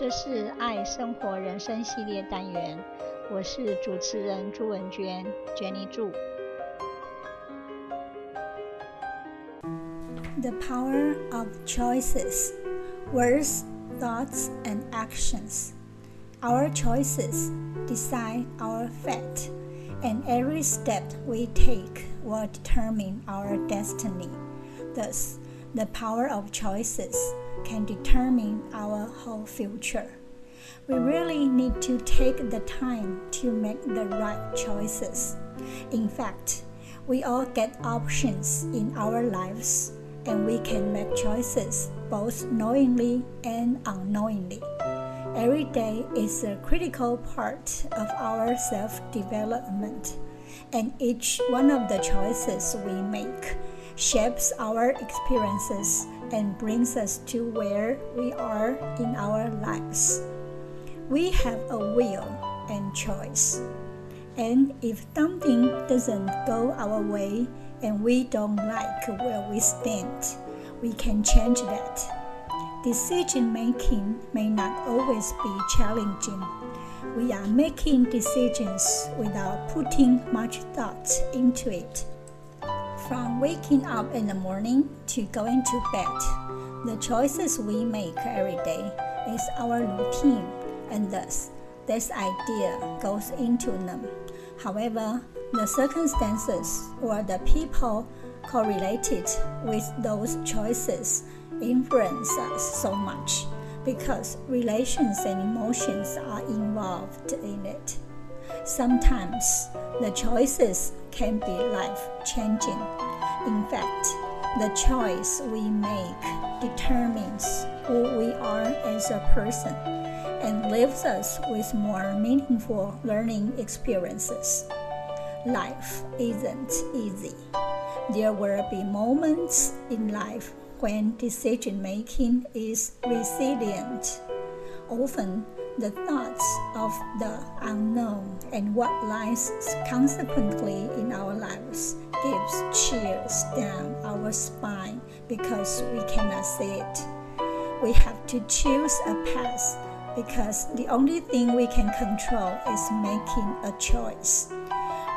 这是爱生活人生系列单元，我是主持人朱文娟，Jenny 祝。The power of choices, words, thoughts, and actions. Our choices decide our fate, and every step we take will determine our destiny. Thus, the power of choices can determine our whole future. We really need to take the time to make the right choices. In fact, we all get options in our lives, and we can make choices both knowingly and unknowingly. Every day is a critical part of our self development, and each one of the choices we make shapes our experiences and brings us to where we are in our lives. We have a will and choice. And if something doesn't go our way and we don't like where we stand, we can change that. Decision making may not always be challenging. We are making decisions without putting much thought into it. From waking up in the morning to going to bed, the choices we make every day is our routine, and thus this idea goes into them. However, the circumstances or the people correlated with those choices influence us so much because relations and emotions are involved in it. Sometimes the choices can be life changing. In fact, the choice we make determines who we are as a person and leaves us with more meaningful learning experiences. Life isn't easy. There will be moments in life when decision making is resilient. Often, the thoughts of the unknown and what lies consequently in our lives gives chills down our spine because we cannot see it. We have to choose a path because the only thing we can control is making a choice.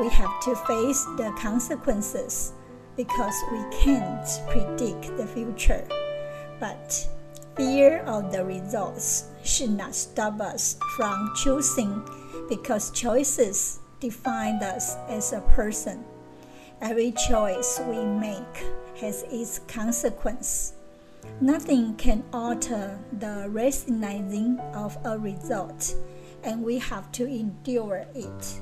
We have to face the consequences because we can't predict the future. But fear of the results should not stop us from choosing because choices define us as a person. Every choice we make has its consequence. Nothing can alter the recognizing of a result, and we have to endure it.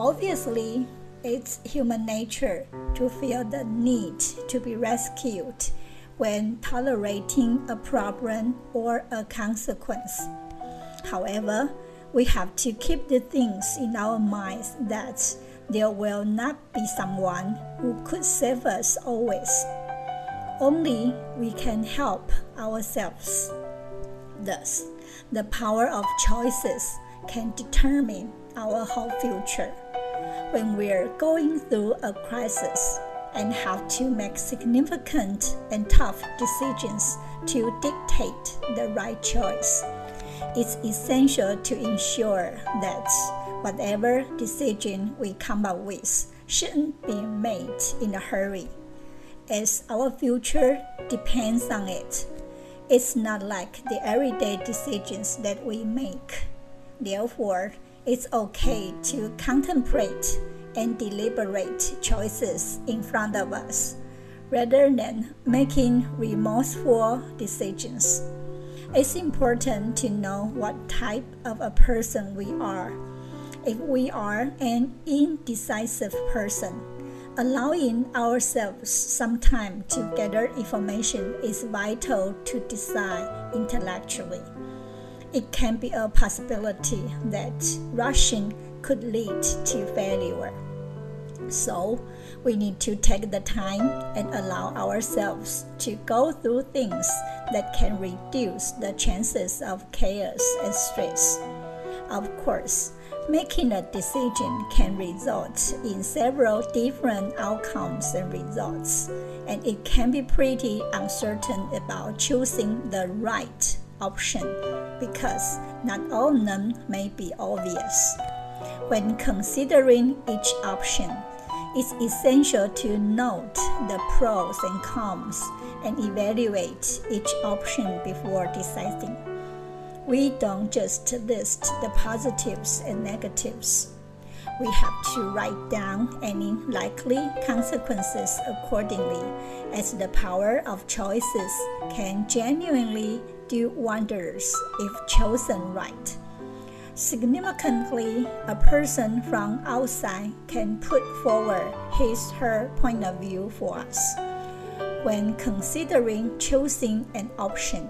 Obviously, it's human nature to feel the need to be rescued when tolerating a problem or a consequence. However, we have to keep the things in our minds that there will not be someone who could save us always. Only we can help ourselves. Thus, the power of choices can determine our whole future. When we're going through a crisis, and have to make significant and tough decisions to dictate the right choice. It's essential to ensure that whatever decision we come up with shouldn't be made in a hurry, as our future depends on it. It's not like the everyday decisions that we make. Therefore, it's okay to contemplate and deliberate choices in front of us rather than making remorseful decisions. It's important to know what type of a person we are. If we are an indecisive person, allowing ourselves some time to gather information is vital to decide intellectually. It can be a possibility that rushing could lead to failure. So, we need to take the time and allow ourselves to go through things that can reduce the chances of chaos and stress. Of course, making a decision can result in several different outcomes and results, and it can be pretty uncertain about choosing the right option because not all of them may be obvious. When considering each option, it's essential to note the pros and cons and evaluate each option before deciding. We don't just list the positives and negatives. We have to write down any likely consequences accordingly, as the power of choices can genuinely do wonders if chosen right. Significantly, a person from outside can put forward his her point of view for us. When considering choosing an option,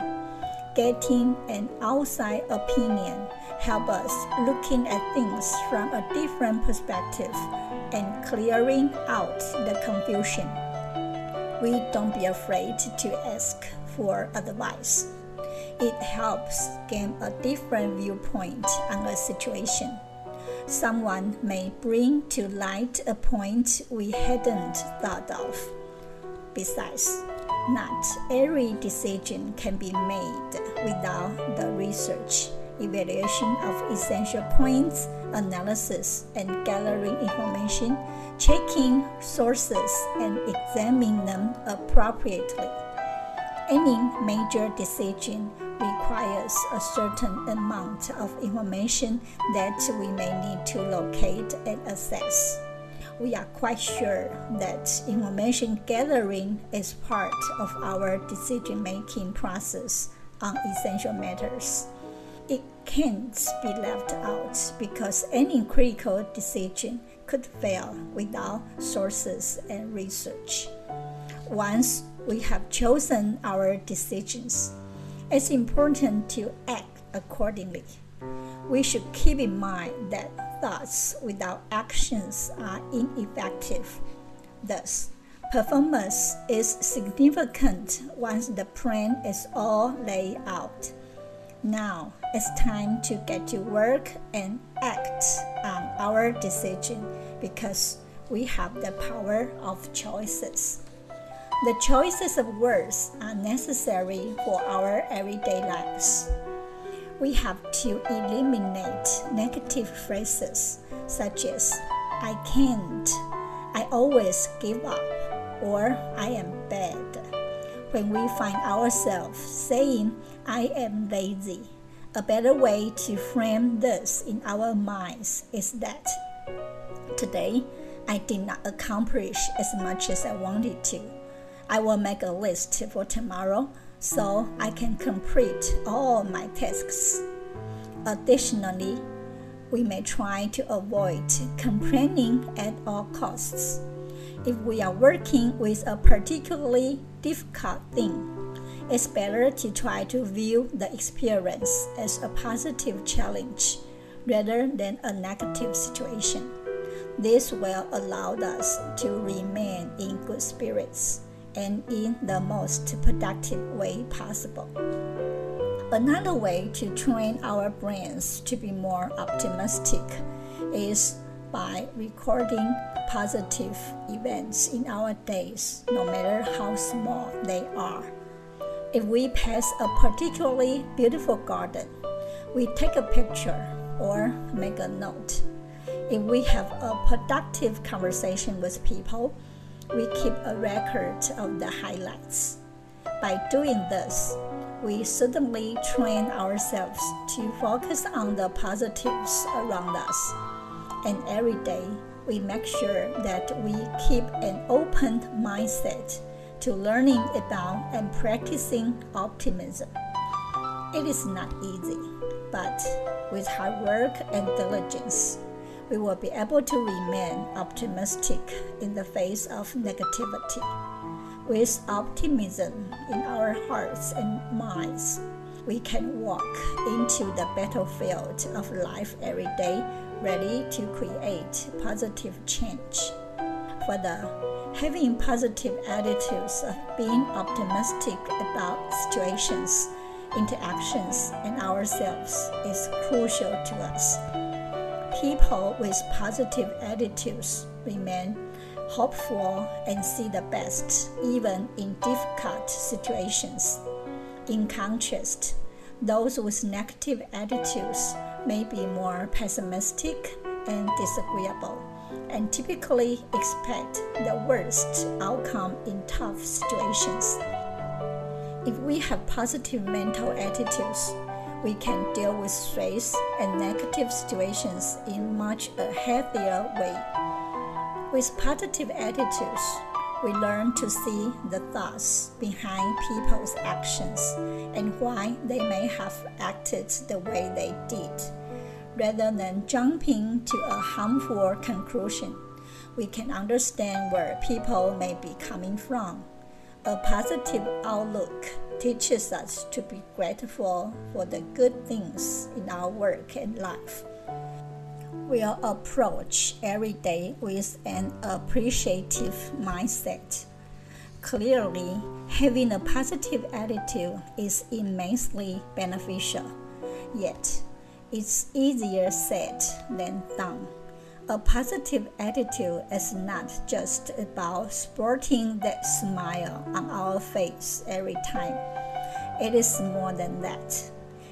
getting an outside opinion help us looking at things from a different perspective and clearing out the confusion. We don't be afraid to ask for advice. It helps gain a different viewpoint on a situation. Someone may bring to light a point we hadn't thought of. Besides, not every decision can be made without the research, evaluation of essential points, analysis, and gathering information, checking sources, and examining them appropriately. Any major decision requires a certain amount of information that we may need to locate and assess. We are quite sure that information gathering is part of our decision making process on essential matters. It can't be left out because any critical decision could fail without sources and research. Once we have chosen our decisions, it's important to act accordingly. We should keep in mind that thoughts without actions are ineffective. Thus, performance is significant once the plan is all laid out. Now it's time to get to work and act on our decision because we have the power of choices. The choices of words are necessary for our everyday lives. We have to eliminate negative phrases such as I can't, I always give up, or I am bad. When we find ourselves saying I am lazy, a better way to frame this in our minds is that today I did not accomplish as much as I wanted to I will make a list for tomorrow so I can complete all my tasks. Additionally, we may try to avoid complaining at all costs. If we are working with a particularly difficult thing, it's better to try to view the experience as a positive challenge rather than a negative situation. This will allow us to remain in good spirits and in the most productive way possible. Another way to train our brains to be more optimistic is by recording positive events in our days, no matter how small they are. If we pass a particularly beautiful garden, we take a picture or make a note. If we have a productive conversation with people, we keep a record of the highlights. By doing this, we certainly train ourselves to focus on the positives around us. And every day, we make sure that we keep an open mindset to learning about and practicing optimism. It is not easy, but with hard work and diligence, we will be able to remain optimistic in the face of negativity. With optimism in our hearts and minds, we can walk into the battlefield of life every day ready to create positive change. Further, having positive attitudes of being optimistic about situations, interactions, and ourselves is crucial to us. People with positive attitudes remain hopeful and see the best even in difficult situations. In contrast, Those with negative attitudes may be more pessimistic and disagreeable and typically expect the worst outcome in tough situations. If we have positive mental attitudes, we can deal with stress and negative situations in much a healthier way. With positive attitudes, we learn to see the thoughts behind people's actions and why they may have acted the way they did. Rather than jumping to a harmful conclusion, we can understand where people may be coming from a positive outlook teaches us to be grateful for the good things in our work and life. We'll approach every day with an appreciative mindset. Clearly, having a positive attitude is immensely beneficial, yet, it's easier said than done. A positive attitude is not just about sporting that smile on our face every time. It is more than that.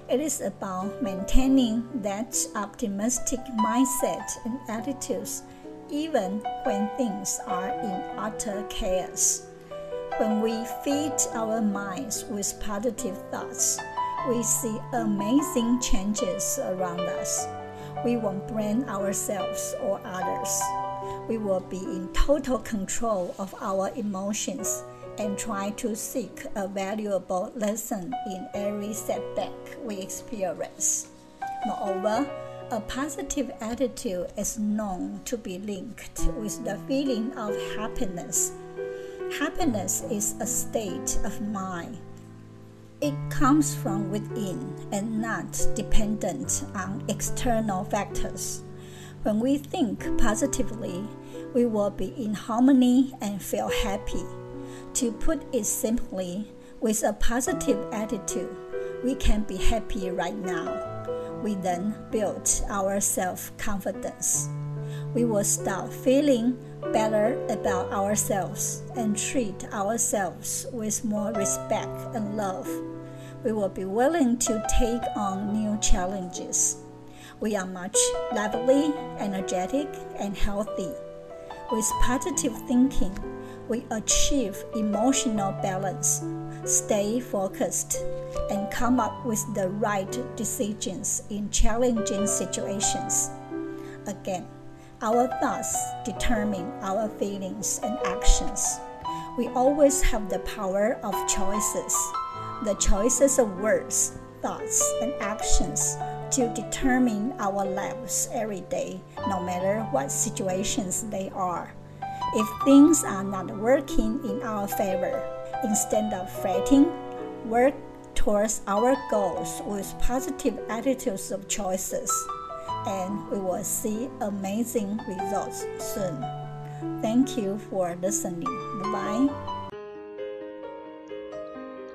It is about maintaining that optimistic mindset and attitudes even when things are in utter chaos. When we feed our minds with positive thoughts, we see amazing changes around us we won't blame ourselves or others. We will be in total control of our emotions and try to seek a valuable lesson in every setback we experience. Moreover, a positive attitude is known to be linked with the feeling of happiness. Happiness is a state of mind it comes from within and not dependent on external factors. When we think positively, we will be in harmony and feel happy. To put it simply, with a positive attitude, we can be happy right now. We then build our self confidence. We will start feeling better about ourselves and treat ourselves with more respect and love. We will be willing to take on new challenges. We are much lively, energetic, and healthy. With positive thinking, we achieve emotional balance, stay focused, and come up with the right decisions in challenging situations. Again, our thoughts determine our feelings and actions. We always have the power of choices, the choices of words, thoughts, and actions to determine our lives every day, no matter what situations they are. If things are not working in our favor, instead of fretting, work towards our goals with positive attitudes of choices and we will see amazing results soon. Thank you for listening. Bye.